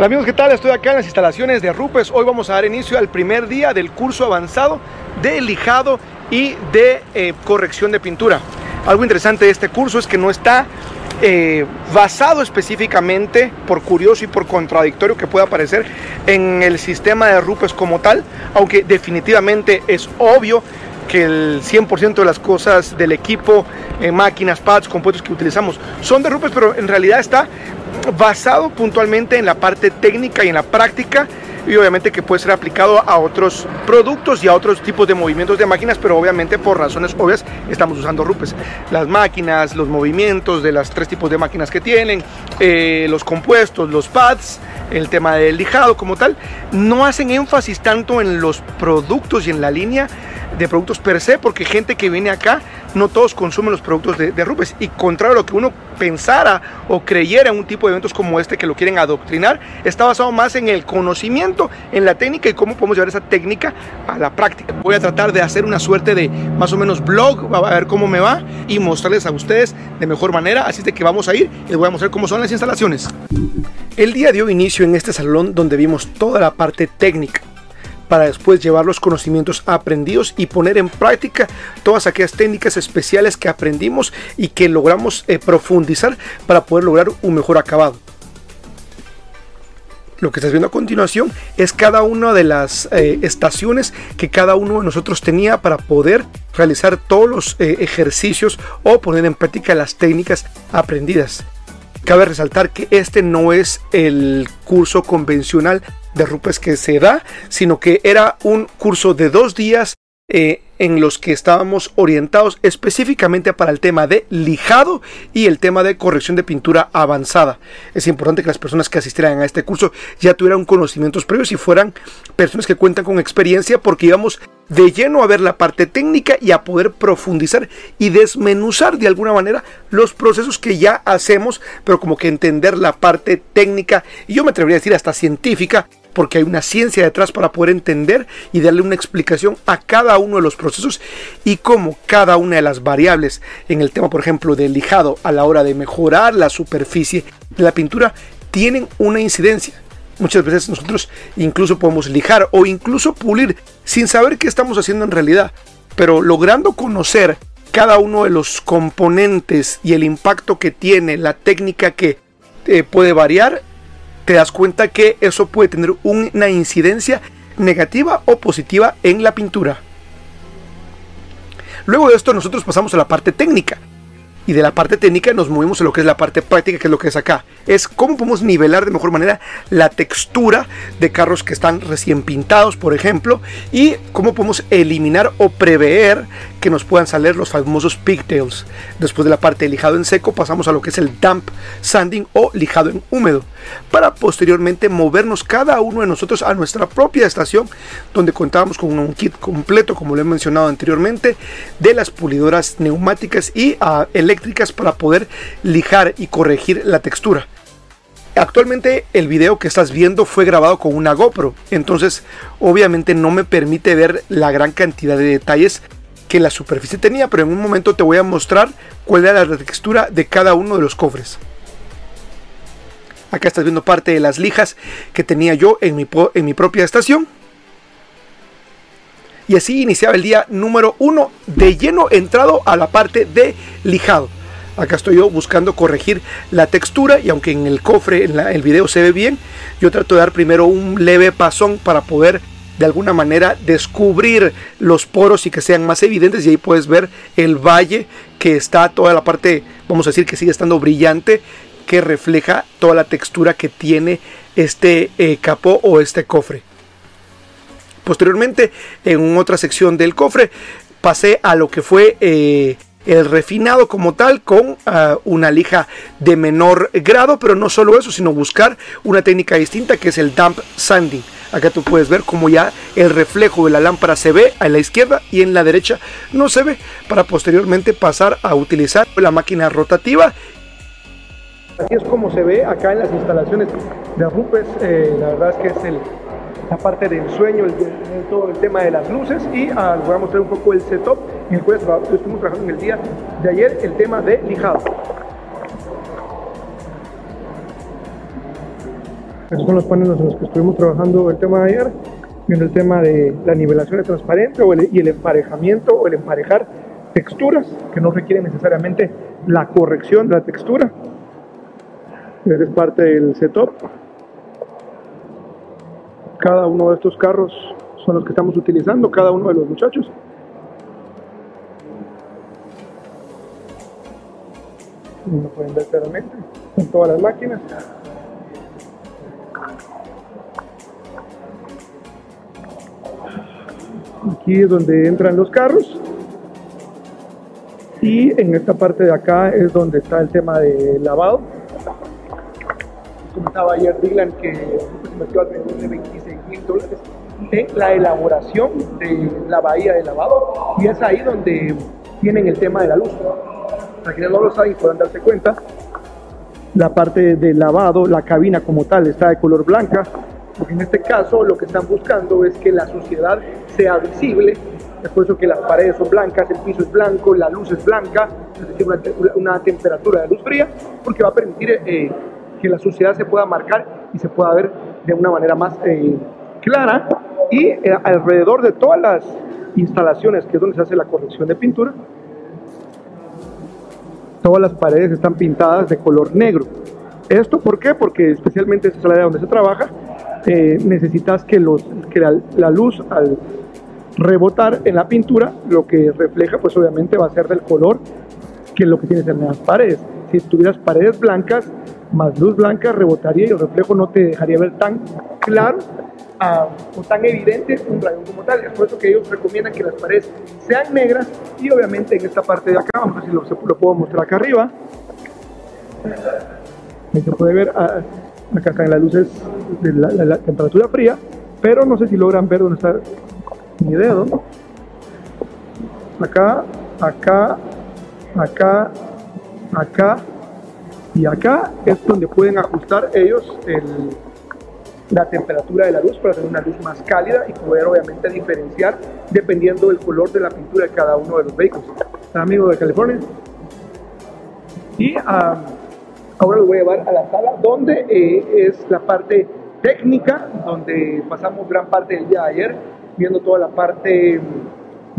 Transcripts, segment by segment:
Hola amigos, ¿qué tal? Estoy acá en las instalaciones de Rupes. Hoy vamos a dar inicio al primer día del curso avanzado de lijado y de eh, corrección de pintura. Algo interesante de este curso es que no está eh, basado específicamente, por curioso y por contradictorio que pueda parecer, en el sistema de Rupes como tal, aunque definitivamente es obvio que el 100% de las cosas del equipo, máquinas, pads, compuestos que utilizamos son de Rupes, pero en realidad está basado puntualmente en la parte técnica y en la práctica y obviamente que puede ser aplicado a otros productos y a otros tipos de movimientos de máquinas, pero obviamente por razones obvias estamos usando Rupes. Las máquinas, los movimientos de los tres tipos de máquinas que tienen, eh, los compuestos, los pads, el tema del lijado como tal, no hacen énfasis tanto en los productos y en la línea de productos per se, porque gente que viene acá, no todos consumen los productos de, de, Rupes. Y contrario a lo que uno pensara o creyera en un tipo de eventos como este que lo quieren adoctrinar, está basado más en el conocimiento, en la técnica y cómo podemos llevar esa técnica a la práctica. Voy a tratar de hacer una suerte de más o menos blog, a ver cómo me va y mostrarles a ustedes de mejor manera. Así de que vamos a ir y les voy a mostrar cómo son las instalaciones. El día dio inicio en este salón donde vimos toda la parte técnica para después llevar los conocimientos aprendidos y poner en práctica todas aquellas técnicas especiales que aprendimos y que logramos eh, profundizar para poder lograr un mejor acabado. Lo que estás viendo a continuación es cada una de las eh, estaciones que cada uno de nosotros tenía para poder realizar todos los eh, ejercicios o poner en práctica las técnicas aprendidas. Cabe resaltar que este no es el curso convencional de Rupes que se da, sino que era un curso de dos días eh, en los que estábamos orientados específicamente para el tema de lijado y el tema de corrección de pintura avanzada. Es importante que las personas que asistieran a este curso ya tuvieran conocimientos previos y fueran personas que cuentan con experiencia porque íbamos de lleno a ver la parte técnica y a poder profundizar y desmenuzar de alguna manera los procesos que ya hacemos, pero como que entender la parte técnica y yo me atrevería a decir hasta científica porque hay una ciencia detrás para poder entender y darle una explicación a cada uno de los procesos y cómo cada una de las variables en el tema, por ejemplo, del lijado a la hora de mejorar la superficie de la pintura tienen una incidencia. Muchas veces nosotros incluso podemos lijar o incluso pulir sin saber qué estamos haciendo en realidad, pero logrando conocer cada uno de los componentes y el impacto que tiene la técnica que eh, puede variar te das cuenta que eso puede tener una incidencia negativa o positiva en la pintura. Luego de esto nosotros pasamos a la parte técnica. Y de la parte técnica nos movemos a lo que es la parte práctica, que es lo que es acá. Es cómo podemos nivelar de mejor manera la textura de carros que están recién pintados, por ejemplo, y cómo podemos eliminar o prever que nos puedan salir los famosos pigtails. Después de la parte de lijado en seco pasamos a lo que es el damp sanding o lijado en húmedo, para posteriormente movernos cada uno de nosotros a nuestra propia estación, donde contábamos con un kit completo, como lo he mencionado anteriormente, de las pulidoras neumáticas y uh, eléctricas para poder lijar y corregir la textura. Actualmente el video que estás viendo fue grabado con una GoPro, entonces obviamente no me permite ver la gran cantidad de detalles que la superficie tenía, pero en un momento te voy a mostrar cuál era la textura de cada uno de los cofres. Acá estás viendo parte de las lijas que tenía yo en mi, en mi propia estación. Y así iniciaba el día número uno de lleno entrado a la parte de lijado. Acá estoy yo buscando corregir la textura y aunque en el cofre, en el video se ve bien, yo trato de dar primero un leve pasón para poder de alguna manera descubrir los poros y que sean más evidentes y ahí puedes ver el valle que está toda la parte, vamos a decir que sigue estando brillante, que refleja toda la textura que tiene este eh, capó o este cofre. Posteriormente, en otra sección del cofre, pasé a lo que fue eh, el refinado como tal con uh, una lija de menor grado, pero no solo eso, sino buscar una técnica distinta que es el damp sanding. Acá tú puedes ver cómo ya el reflejo de la lámpara se ve a la izquierda y en la derecha no se ve para posteriormente pasar a utilizar la máquina rotativa. Así es como se ve acá en las instalaciones de Rupes. Eh, la verdad es que es la parte del sueño, el, todo el tema de las luces y ah, voy a mostrar un poco el setup en el cual estuvimos trabajando en el día de ayer, el tema de lijado. Esos son los paneles en los que estuvimos trabajando el tema de ayer, viendo el tema de la nivelación transparente o y el emparejamiento o el emparejar texturas que no requieren necesariamente la corrección de la textura. Es parte del setup. Cada uno de estos carros son los que estamos utilizando, cada uno de los muchachos. Lo pueden ver claramente con todas las máquinas. Aquí es donde entran los carros. Y en esta parte de acá es donde está el tema de lavado. Comentaba ayer Dylan que se metió alrededor de 26 mil dólares en la elaboración de la bahía de lavado y es ahí donde tienen el tema de la luz. Para quienes no lo saben puedan darse cuenta, la parte de lavado, la cabina como tal está de color blanca, porque en este caso lo que están buscando es que la suciedad sea visible, es por eso que las paredes son blancas, el piso es blanco, la luz es blanca, es decir, una, temperatura de luz fría, porque va a permitir eh, que la suciedad se pueda marcar y se pueda ver de una manera más eh, clara y eh, alrededor de todas las instalaciones que es donde se hace la corrección de pintura, todas las paredes están pintadas de color negro. ¿Esto por qué? Porque especialmente esta es la área donde se trabaja, eh, necesitas que, los, que la, luz al rebotar en la pintura, lo que refleja pues obviamente va a ser del color que lo que tienes en las paredes. Si tuvieras paredes blancas, más luz blanca rebotaría y el reflejo no te dejaría ver tan claro o tan evidente un rayón como tal. Es por eso que ellos recomiendan que las paredes sean negras y obviamente en esta parte de acá, vamos a ver si lo, lo puedo mostrar acá arriba. Ahí se puede ver, ah, acá están las luces de la, temperatura fría, pero no sé si logran ver dónde está mi dedo. Acá, acá, acá, acá y acá es donde pueden ajustar ellos el, la temperatura de la luz para tener una luz más cálida y poder obviamente diferenciar dependiendo del color de la pintura de cada uno de los vehículos. Amigo de California. Y ahora lo voy a llevar a la sala donde eh, es la parte técnica, donde pasamos gran parte del día de ayer viendo toda la parte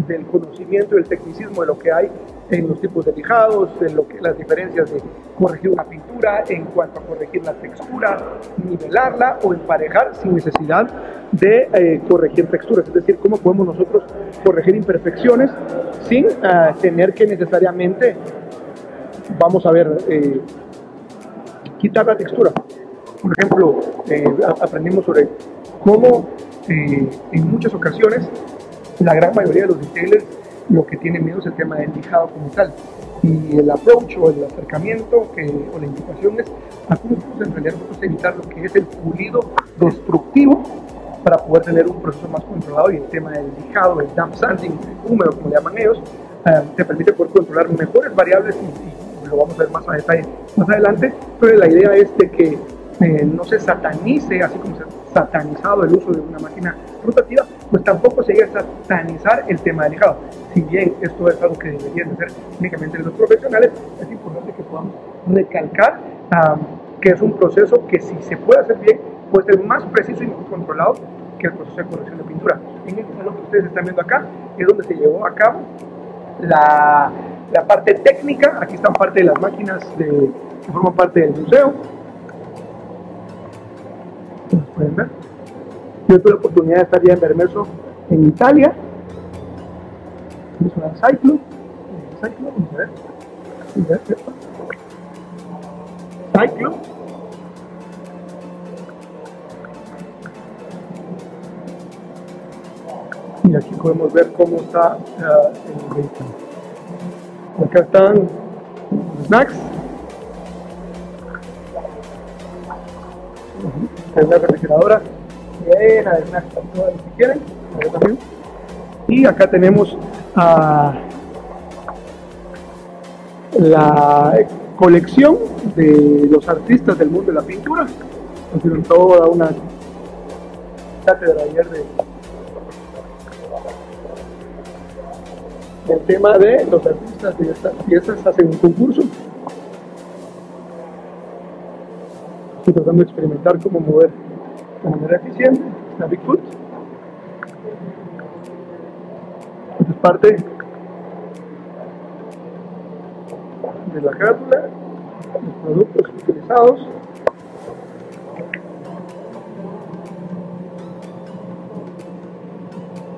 del conocimiento y el tecnicismo de lo que hay en los tipos de lijados, en lo que, las diferencias de corregir una pintura, en cuanto a corregir la textura, nivelarla o emparejar sin necesidad de eh, corregir texturas, es decir, cómo podemos nosotros corregir imperfecciones sin eh, tener que necesariamente, vamos a ver, eh, quitar la textura. Por ejemplo, aprendimos sobre cómo en muchas ocasiones la gran mayoría de los retailers lo que tienen miedo es el tema del lijado como tal. Y el approach o el acercamiento o la indicación es a cómo podemos en realidad nosotros evitar lo que es el pulido destructivo para poder tener un proceso más controlado y el tema del lijado, el damp sanding, húmedo como le llaman ellos, eh, te permite poder controlar mejores variables y, lo vamos a ver más a detalle más adelante, pero la idea es de que eh, no se satanice, así como se ha satanizado el uso de una máquina rotativa, pues tampoco se llega a satanizar el tema del lijado. Si bien esto es algo que deberían hacer únicamente los profesionales, es importante que podamos recalcar que es un proceso que si se puede hacer bien, puede ser más preciso y mejor controlado que el proceso de corrección de pintura. En este salón que ustedes están viendo acá es donde se llevó a cabo la, la parte técnica, aquí están parte de las máquinas de, que forman parte del museo. pueden ver? Yo tuve la oportunidad de estar ya en Bermeso, en Italia. Es una Cyclo. Cyclo, Cyclo. Y aquí podemos ver cómo está uh, el vehículo. Acá están los snacks. Es una refrigeradora si quieren. Y acá tenemos a la colección de los artistas del mundo de la pintura. Hicieron toda una cátedra ayer de el tema de los artistas de estas piezas hacen un concurso Tratando de experimentar cómo mover de manera eficiente. Está Bigfoot. Esta es parte de la carátula, los productos utilizados.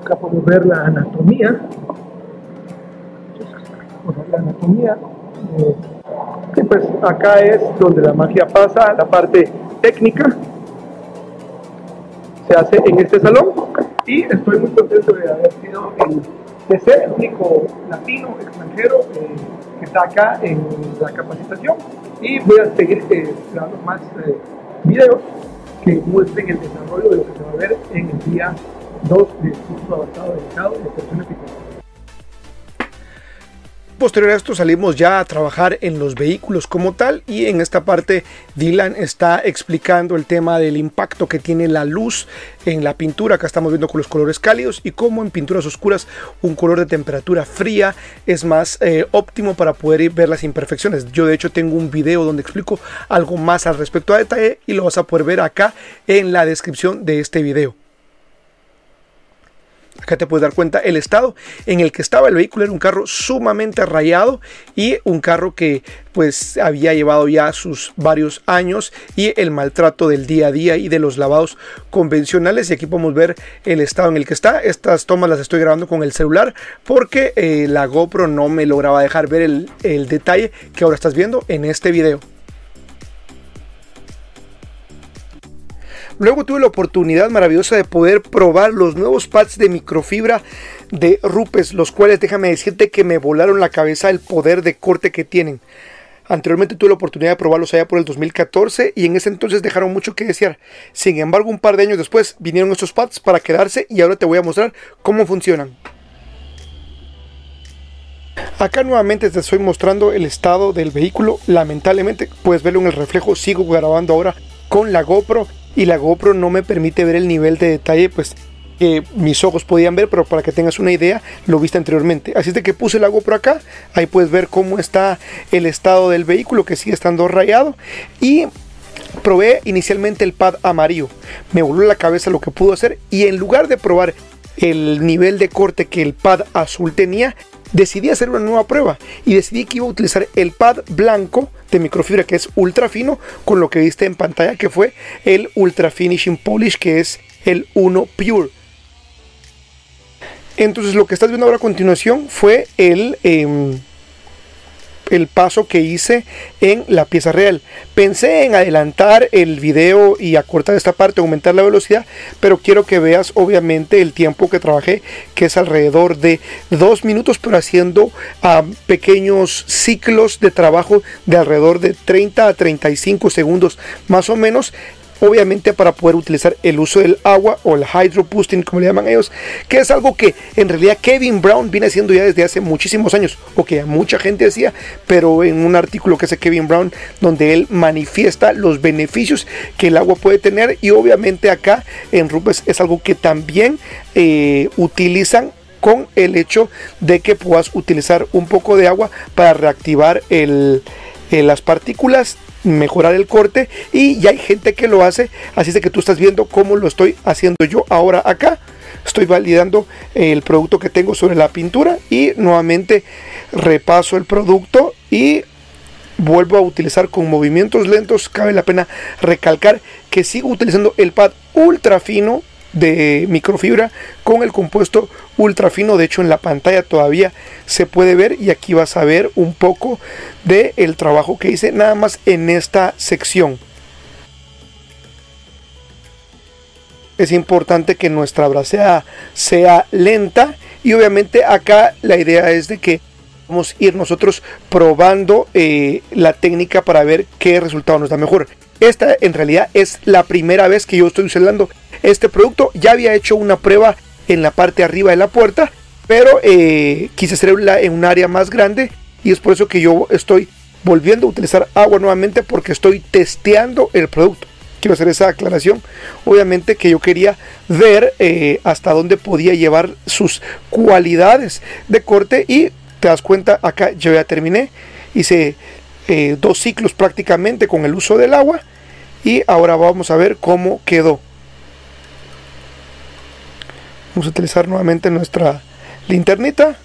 Acá podemos ver la anatomía. la anatomía. Y pues acá es donde la magia pasa, la parte técnica. Se hace en este salón. Y estoy muy contento de haber sido el, de el único latino extranjero eh, que está acá en la capacitación. Y voy a seguir eh, más eh, videos que muestren el desarrollo de lo que se va a ver en el día 2 del curso avanzado dedicado de personas Posterior a esto salimos ya a trabajar en los vehículos como tal y en esta parte Dylan está explicando el tema del impacto que tiene la luz en la pintura. Acá estamos viendo con los colores cálidos y cómo en pinturas oscuras un color de temperatura fría es más eh, óptimo para poder ver las imperfecciones. Yo de hecho tengo un video donde explico algo más al respecto a detalle y lo vas a poder ver acá en la descripción de este video. Acá te puedes dar cuenta el estado en el que estaba el vehículo. Era un carro sumamente rayado y un carro que pues había llevado ya sus varios años y el maltrato del día a día y de los lavados convencionales. Y aquí podemos ver el estado en el que está. Estas tomas las estoy grabando con el celular porque eh, la GoPro no me lograba dejar ver el, el detalle que ahora estás viendo en este video. Luego tuve la oportunidad maravillosa de poder probar los nuevos pads de microfibra de Rupes, los cuales déjame decirte que me volaron la cabeza el poder de corte que tienen. Anteriormente tuve la oportunidad de probarlos allá por el 2014 y en ese entonces dejaron mucho que desear. Sin embargo, un par de años después vinieron estos pads para quedarse y ahora te voy a mostrar cómo funcionan. Acá nuevamente te estoy mostrando el estado del vehículo. Lamentablemente puedes verlo en el reflejo. Sigo grabando ahora con la GoPro y la GoPro no me permite ver el nivel de detalle pues que mis ojos podían ver, pero para que tengas una idea, lo viste anteriormente. Así es de que puse la GoPro acá, ahí puedes ver cómo está el estado del vehículo que sigue estando rayado y probé inicialmente el pad amarillo. Me voló la cabeza lo que pudo hacer y en lugar de probar el nivel de corte que el pad azul tenía, decidí hacer una nueva prueba y decidí que iba a utilizar el pad blanco de microfibra que es ultra fino con lo que viste en pantalla que fue el ultra finishing polish que es el 1 pure. Entonces lo que estás viendo ahora a continuación fue el em, el paso que hice en la pieza real. Pensé en adelantar el video y acortar esta parte, aumentar la velocidad, pero quiero que veas obviamente el tiempo que trabajé, que es alrededor de dos minutos, pero haciendo ah, pequeños ciclos de trabajo de alrededor de 30 a 35 segundos más o menos obviamente para poder utilizar el uso del agua o el hydro boosting como le llaman ellos, que es algo que en realidad Kevin Brown viene haciendo ya desde hace muchísimos años, o que mucha gente hacía, pero en un artículo que hace Kevin Brown donde él manifiesta los beneficios que el agua puede tener y obviamente acá en Rupes es algo que también eh, utilizan con el hecho de que puedas utilizar un poco de agua para reactivar el, eh, las partículas mejorar el corte y ya hay gente que lo hace. Así es de que tú estás viendo cómo lo estoy haciendo yo ahora acá. Estoy validando el producto que tengo sobre la pintura y nuevamente repaso el producto y vuelvo a utilizar con movimientos lentos. Cabe la pena recalcar que sigo utilizando el pad ultra fino de microfibra con el compuesto ultra fino de hecho en la pantalla todavía se puede ver y aquí vas a ver un poco de el trabajo que hice nada más en esta sección. Es importante que nuestra bracea sea lenta y obviamente acá la idea es de que ir nosotros probando eh, la técnica para ver qué resultado nos da mejor esta en realidad es la primera vez que yo estoy usando este producto. Ya había hecho una prueba en la parte arriba de la puerta, pero eh, quise hacerla en un área más grande y es por eso que yo estoy volviendo a utilizar agua nuevamente porque estoy testeando el producto. Quiero hacer esa aclaración. Obviamente que yo quería ver eh, hasta dónde podía llevar sus cualidades de corte y te das cuenta acá yo ya terminé. Hice eh, dos ciclos prácticamente con el uso del agua y ahora vamos a ver cómo quedó. Vamos a utilizar nuevamente nuestra linternita.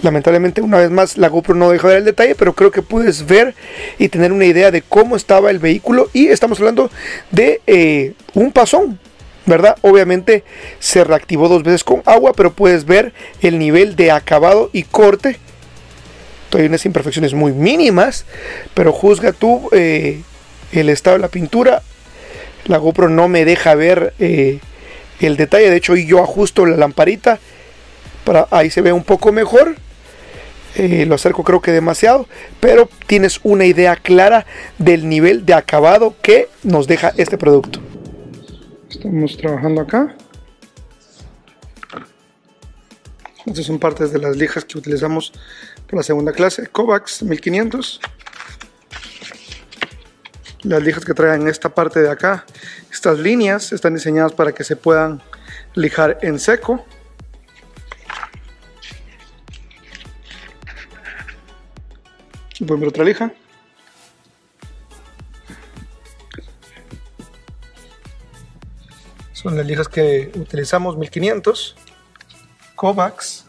Lamentablemente una vez más la GoPro no deja ver el detalle, pero creo que puedes ver y tener una idea de cómo estaba el vehículo. Y estamos hablando de eh, un pasón, ¿verdad? Obviamente se reactivó dos veces con agua, pero puedes ver el nivel de acabado y corte. Todavía unas imperfecciones muy mínimas, pero juzga tú eh, el estado de la pintura. La GoPro no me deja ver eh, el detalle, de hecho yo ajusto la lamparita para ahí se ve un poco mejor. Eh, lo acerco creo que demasiado, pero tienes una idea clara del nivel de acabado que nos deja este producto. Estamos trabajando acá. Estas son partes de las lijas que utilizamos para la segunda clase. Kovacs 1500. Las lijas que traen esta parte de acá. Estas líneas están diseñadas para que se puedan lijar en seco. Pueden ver otra lija. Son las lijas que utilizamos 1500. Kovacs.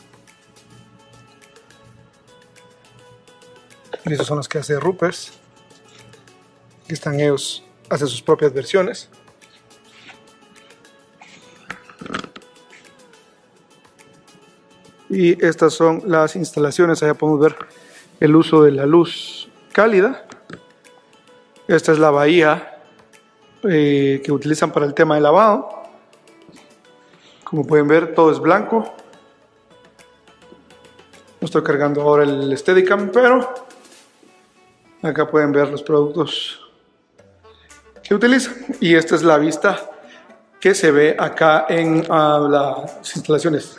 Y son las que hace Rupers. Aquí están ellos, hacen sus propias versiones. Y estas son las instalaciones, allá podemos ver el uso de la luz cálida. Esta es la bahía eh, que utilizan para el tema de lavado. Como pueden ver, todo es blanco. No estoy cargando ahora el Steadicam, pero acá pueden ver los productos que utilizan. Y esta es la vista que se ve acá en uh, las instalaciones.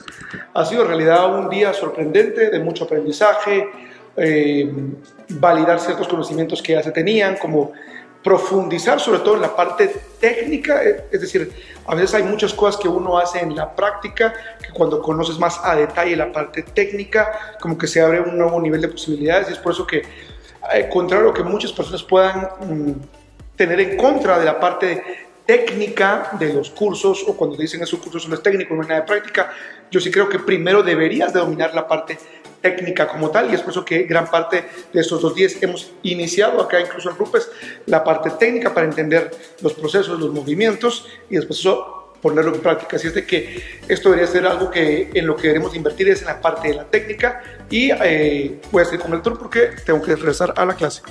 Ha sido en realidad un día sorprendente, de mucho aprendizaje, eh, validar ciertos conocimientos que ya se tenían, como profundizar sobre todo en la parte técnica, eh, es decir, a veces hay muchas cosas que uno hace en la práctica que cuando conoces más a detalle la parte técnica, como que se abre un nuevo nivel de posibilidades y es por eso que, eh, contrario a lo que muchas personas puedan mm, tener en contra de la parte técnica de los cursos o cuando dicen esos cursos no es técnico, no es nada de práctica, yo sí creo que primero deberías de dominar la parte técnica como tal y es por eso que gran parte de estos dos días hemos iniciado acá incluso en Rupes la parte técnica para entender los procesos, los movimientos y después eso ponerlo en práctica. Así es de que esto debería ser algo que en lo que debemos invertir es en la parte de la técnica y eh, voy a seguir con el tour porque tengo que regresar a la clase.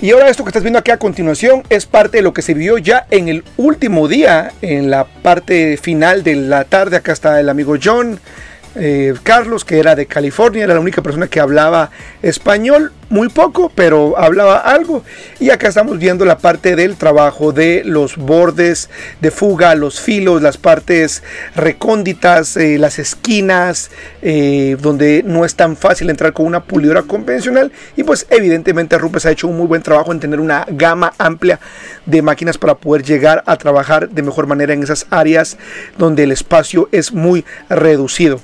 Y ahora esto que estás viendo aquí a continuación es parte de lo que se vio ya en el último día, en la parte final de la tarde. Acá está el amigo John, eh, Carlos, que era de California, era la única persona que hablaba español, muy poco, pero hablaba algo. Y acá estamos viendo la parte del trabajo de los bordes de fuga, los filos, las partes recónditas, eh, las esquinas, eh, donde no es tan fácil entrar con una pulidora convencional. Y pues evidentemente Rupes ha hecho un muy buen trabajo en tener una gama amplia de máquinas para poder llegar a trabajar de mejor manera en esas áreas donde el espacio es muy reducido.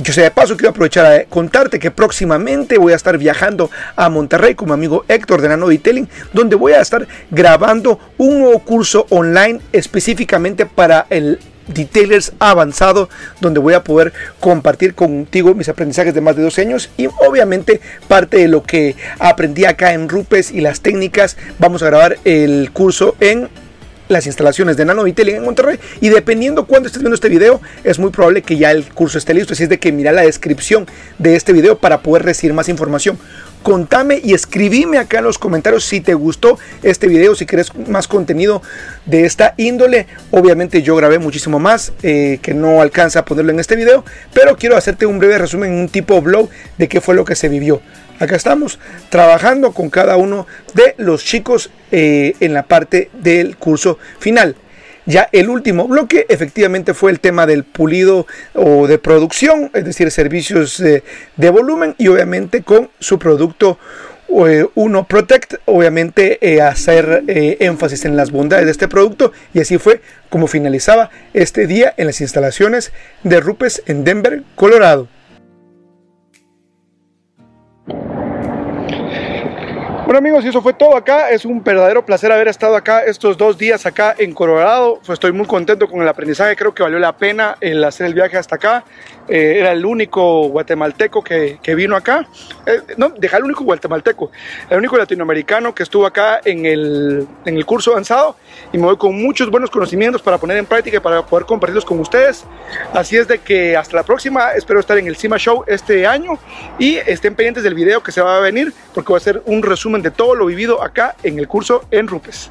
Yo sé de paso, quiero aprovechar a contarte que próximamente voy a estar viajando a Monterrey con mi amigo Héctor de Nano Detailing, donde voy a estar grabando un nuevo curso online específicamente para el Detailers avanzado, donde voy a poder compartir contigo mis aprendizajes de más de 12 años y obviamente parte de lo que aprendí acá en Rupes y las técnicas. Vamos a grabar el curso en las instalaciones de Nano Detailing en Monterrey. Y dependiendo cuándo estés viendo este video, es muy probable que ya el curso esté listo. Así es de que mira la descripción de este video para poder recibir más información. Contame y escribime acá en los comentarios si te gustó este video, si quieres más contenido de esta índole. Obviamente yo grabé muchísimo más eh, que no alcanza a ponerlo en este video, pero quiero hacerte un breve resumen, un tipo blog de qué fue lo que se vivió. Acá estamos trabajando con cada uno de los chicos eh, en la parte del curso final. Ya el último bloque efectivamente fue el tema del pulido o de producción, es decir, servicios de volumen y obviamente con su producto eh, uno Protect, obviamente eh, hacer énfasis en las bondades de este producto y así fue como finalizaba este día en las instalaciones de Rupes en Denver, Colorado. Bueno amigos, y eso fue todo acá. Es un verdadero placer haber estado acá estos dos días acá en Colorado. Pues estoy muy contento con el aprendizaje. Creo que valió la pena el hacer el viaje hasta acá. Eh, era el único guatemalteco que, que vino acá. Eh, no, deja el único guatemalteco. El único latinoamericano que estuvo acá en el, en el curso avanzado. Y me voy con muchos buenos conocimientos para poner en práctica y para poder compartirlos con ustedes. Así es de que hasta la próxima. Espero estar en el CIMA Show este año. Y estén pendientes del video que se va a venir porque va a ser un de todo lo vivido acá en el curso en Rupes.